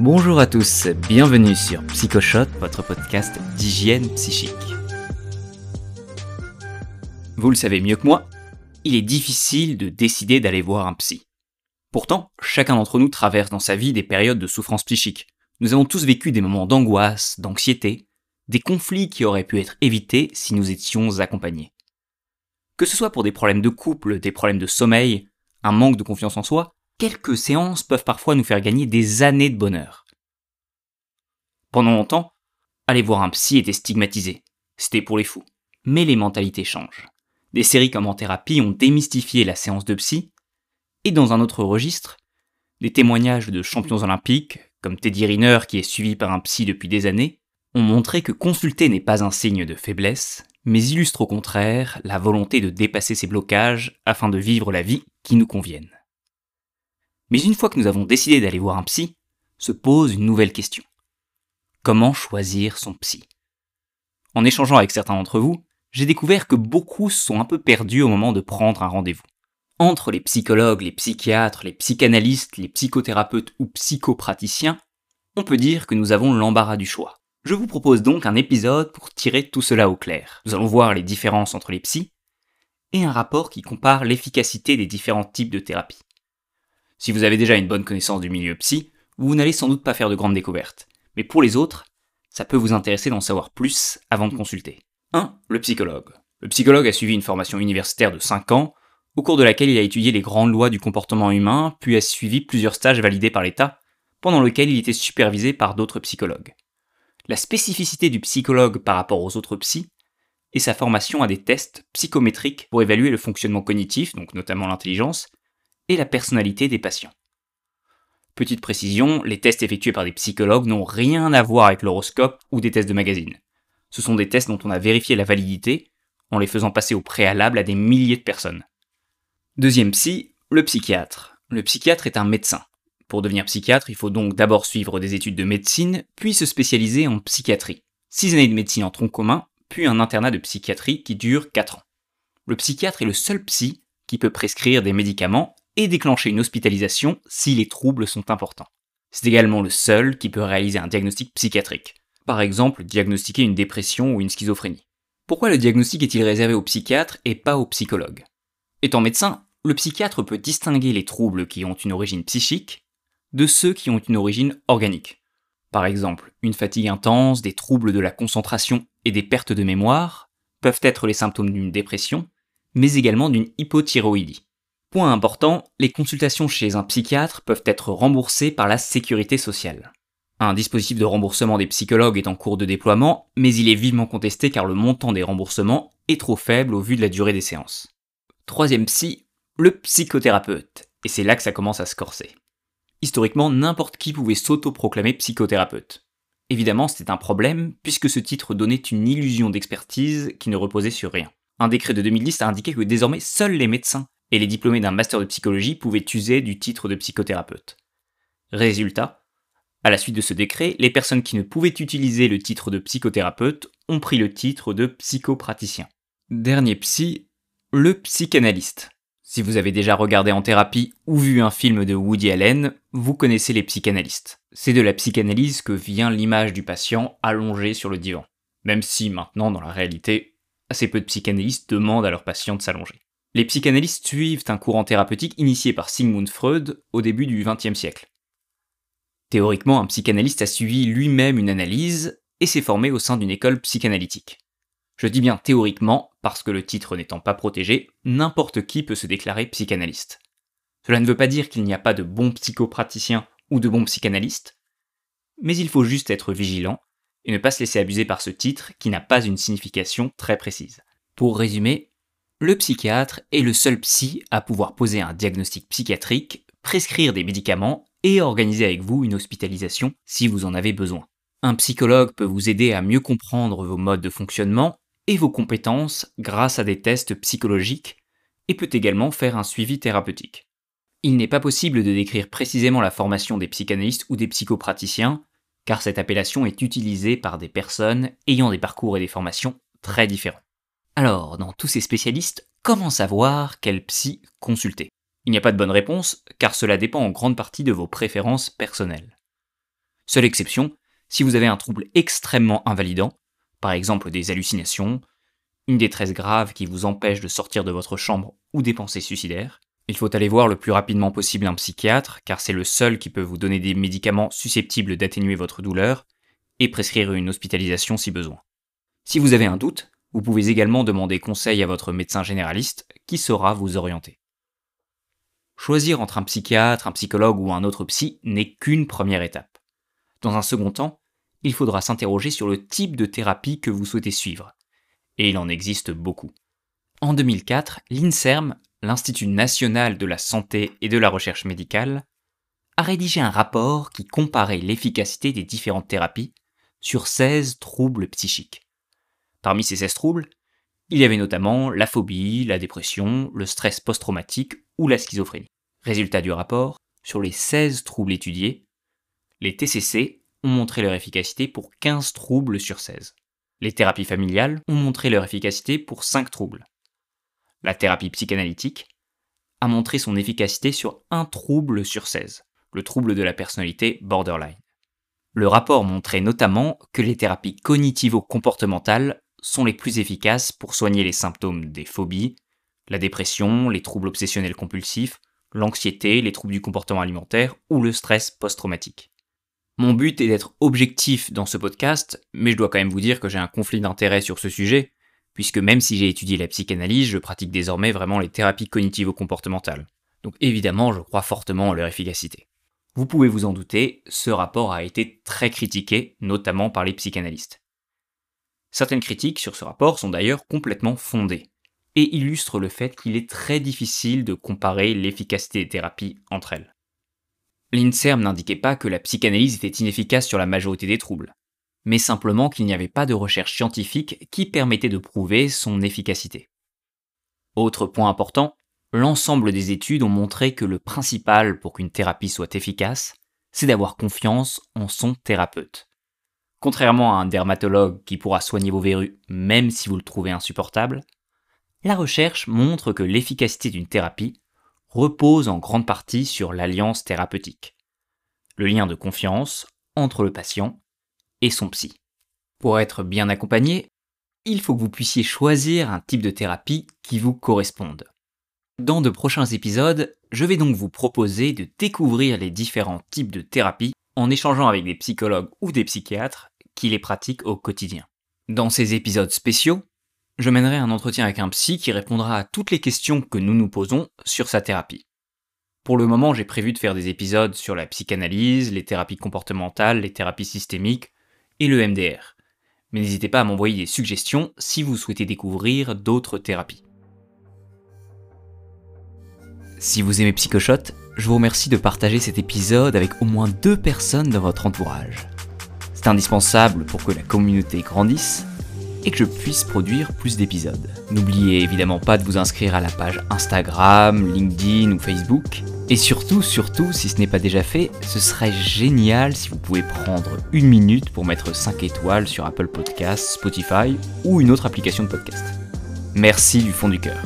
Bonjour à tous, bienvenue sur Psychoshot, votre podcast d'hygiène psychique. Vous le savez mieux que moi, il est difficile de décider d'aller voir un psy. Pourtant, chacun d'entre nous traverse dans sa vie des périodes de souffrance psychique. Nous avons tous vécu des moments d'angoisse, d'anxiété, des conflits qui auraient pu être évités si nous étions accompagnés. Que ce soit pour des problèmes de couple, des problèmes de sommeil, un manque de confiance en soi, quelques séances peuvent parfois nous faire gagner des années de bonheur. Pendant longtemps, aller voir un psy était stigmatisé. C'était pour les fous. Mais les mentalités changent. Des séries comme En thérapie ont démystifié la séance de psy, et dans un autre registre, des témoignages de champions olympiques, comme Teddy Riner qui est suivi par un psy depuis des années, ont montré que consulter n'est pas un signe de faiblesse, mais illustre au contraire la volonté de dépasser ces blocages afin de vivre la vie qui nous convienne. Mais une fois que nous avons décidé d'aller voir un psy, se pose une nouvelle question. Comment choisir son psy? En échangeant avec certains d'entre vous, j'ai découvert que beaucoup sont un peu perdus au moment de prendre un rendez-vous. Entre les psychologues, les psychiatres, les psychanalystes, les psychothérapeutes ou psychopraticiens, on peut dire que nous avons l'embarras du choix. Je vous propose donc un épisode pour tirer tout cela au clair. Nous allons voir les différences entre les psys et un rapport qui compare l'efficacité des différents types de thérapie. Si vous avez déjà une bonne connaissance du milieu psy, vous n'allez sans doute pas faire de grandes découvertes. Mais pour les autres, ça peut vous intéresser d'en savoir plus avant de consulter. 1. Le psychologue. Le psychologue a suivi une formation universitaire de 5 ans, au cours de laquelle il a étudié les grandes lois du comportement humain, puis a suivi plusieurs stages validés par l'État, pendant lesquels il était supervisé par d'autres psychologues. La spécificité du psychologue par rapport aux autres psys est sa formation à des tests psychométriques pour évaluer le fonctionnement cognitif, donc notamment l'intelligence, et la personnalité des patients. Petite précision, les tests effectués par des psychologues n'ont rien à voir avec l'horoscope ou des tests de magazine. Ce sont des tests dont on a vérifié la validité en les faisant passer au préalable à des milliers de personnes. Deuxième psy, le psychiatre. Le psychiatre est un médecin. Pour devenir psychiatre, il faut donc d'abord suivre des études de médecine, puis se spécialiser en psychiatrie. Six années de médecine en tronc commun, puis un internat de psychiatrie qui dure 4 ans. Le psychiatre est le seul psy qui peut prescrire des médicaments et déclencher une hospitalisation si les troubles sont importants. C'est également le seul qui peut réaliser un diagnostic psychiatrique. Par exemple, diagnostiquer une dépression ou une schizophrénie. Pourquoi le diagnostic est-il réservé aux psychiatres et pas aux psychologues? Étant médecin, le psychiatre peut distinguer les troubles qui ont une origine psychique de ceux qui ont une origine organique. Par exemple, une fatigue intense, des troubles de la concentration et des pertes de mémoire peuvent être les symptômes d'une dépression, mais également d'une hypothyroïdie. Point important, les consultations chez un psychiatre peuvent être remboursées par la sécurité sociale. Un dispositif de remboursement des psychologues est en cours de déploiement, mais il est vivement contesté car le montant des remboursements est trop faible au vu de la durée des séances. Troisième psy, le psychothérapeute. Et c'est là que ça commence à se corser. Historiquement, n'importe qui pouvait s'autoproclamer psychothérapeute. Évidemment, c'était un problème, puisque ce titre donnait une illusion d'expertise qui ne reposait sur rien. Un décret de 2010 a indiqué que désormais seuls les médecins et les diplômés d'un master de psychologie pouvaient user du titre de psychothérapeute. Résultat, à la suite de ce décret, les personnes qui ne pouvaient utiliser le titre de psychothérapeute ont pris le titre de psychopraticien. Dernier psy, le psychanalyste. Si vous avez déjà regardé en thérapie ou vu un film de Woody Allen, vous connaissez les psychanalystes. C'est de la psychanalyse que vient l'image du patient allongé sur le divan. Même si maintenant, dans la réalité, assez peu de psychanalystes demandent à leurs patients de s'allonger. Les psychanalystes suivent un courant thérapeutique initié par Sigmund Freud au début du XXe siècle. Théoriquement, un psychanalyste a suivi lui-même une analyse et s'est formé au sein d'une école psychanalytique. Je dis bien théoriquement, parce que le titre n'étant pas protégé, n'importe qui peut se déclarer psychanalyste. Cela ne veut pas dire qu'il n'y a pas de bons psychopraticiens ou de bons psychanalystes, mais il faut juste être vigilant et ne pas se laisser abuser par ce titre qui n'a pas une signification très précise. Pour résumer, le psychiatre est le seul psy à pouvoir poser un diagnostic psychiatrique, prescrire des médicaments et organiser avec vous une hospitalisation si vous en avez besoin. Un psychologue peut vous aider à mieux comprendre vos modes de fonctionnement et vos compétences grâce à des tests psychologiques et peut également faire un suivi thérapeutique. Il n'est pas possible de décrire précisément la formation des psychanalystes ou des psychopraticiens, car cette appellation est utilisée par des personnes ayant des parcours et des formations très différents. Alors, dans tous ces spécialistes, comment savoir quel psy consulter? Il n'y a pas de bonne réponse, car cela dépend en grande partie de vos préférences personnelles. Seule exception, si vous avez un trouble extrêmement invalidant, par exemple des hallucinations, une détresse grave qui vous empêche de sortir de votre chambre ou des pensées suicidaires, il faut aller voir le plus rapidement possible un psychiatre, car c'est le seul qui peut vous donner des médicaments susceptibles d'atténuer votre douleur et prescrire une hospitalisation si besoin. Si vous avez un doute, vous pouvez également demander conseil à votre médecin généraliste qui saura vous orienter. Choisir entre un psychiatre, un psychologue ou un autre psy n'est qu'une première étape. Dans un second temps, il faudra s'interroger sur le type de thérapie que vous souhaitez suivre. Et il en existe beaucoup. En 2004, l'INSERM l'Institut national de la santé et de la recherche médicale, a rédigé un rapport qui comparait l'efficacité des différentes thérapies sur 16 troubles psychiques. Parmi ces 16 troubles, il y avait notamment la phobie, la dépression, le stress post-traumatique ou la schizophrénie. Résultat du rapport, sur les 16 troubles étudiés, les TCC ont montré leur efficacité pour 15 troubles sur 16. Les thérapies familiales ont montré leur efficacité pour 5 troubles la thérapie psychanalytique, a montré son efficacité sur un trouble sur 16, le trouble de la personnalité borderline. Le rapport montrait notamment que les thérapies cognitivo-comportementales sont les plus efficaces pour soigner les symptômes des phobies, la dépression, les troubles obsessionnels compulsifs, l'anxiété, les troubles du comportement alimentaire ou le stress post-traumatique. Mon but est d'être objectif dans ce podcast, mais je dois quand même vous dire que j'ai un conflit d'intérêt sur ce sujet, puisque même si j'ai étudié la psychanalyse, je pratique désormais vraiment les thérapies cognitivo-comportementales. Donc évidemment, je crois fortement en leur efficacité. Vous pouvez vous en douter, ce rapport a été très critiqué, notamment par les psychanalystes. Certaines critiques sur ce rapport sont d'ailleurs complètement fondées, et illustrent le fait qu'il est très difficile de comparer l'efficacité des thérapies entre elles. L'INSERM n'indiquait pas que la psychanalyse était inefficace sur la majorité des troubles mais simplement qu'il n'y avait pas de recherche scientifique qui permettait de prouver son efficacité. Autre point important, l'ensemble des études ont montré que le principal pour qu'une thérapie soit efficace, c'est d'avoir confiance en son thérapeute. Contrairement à un dermatologue qui pourra soigner vos verrues même si vous le trouvez insupportable, la recherche montre que l'efficacité d'une thérapie repose en grande partie sur l'alliance thérapeutique, le lien de confiance entre le patient et son psy. Pour être bien accompagné, il faut que vous puissiez choisir un type de thérapie qui vous corresponde. Dans de prochains épisodes, je vais donc vous proposer de découvrir les différents types de thérapies en échangeant avec des psychologues ou des psychiatres qui les pratiquent au quotidien. Dans ces épisodes spéciaux, je mènerai un entretien avec un psy qui répondra à toutes les questions que nous nous posons sur sa thérapie. Pour le moment, j'ai prévu de faire des épisodes sur la psychanalyse, les thérapies comportementales, les thérapies systémiques, et le MDR. Mais n'hésitez pas à m'envoyer des suggestions si vous souhaitez découvrir d'autres thérapies. Si vous aimez Psychoshot, je vous remercie de partager cet épisode avec au moins deux personnes dans votre entourage. C'est indispensable pour que la communauté grandisse et que je puisse produire plus d'épisodes. N'oubliez évidemment pas de vous inscrire à la page Instagram, LinkedIn ou Facebook. Et surtout, surtout, si ce n'est pas déjà fait, ce serait génial si vous pouvez prendre une minute pour mettre 5 étoiles sur Apple Podcasts, Spotify ou une autre application de podcast. Merci du fond du cœur.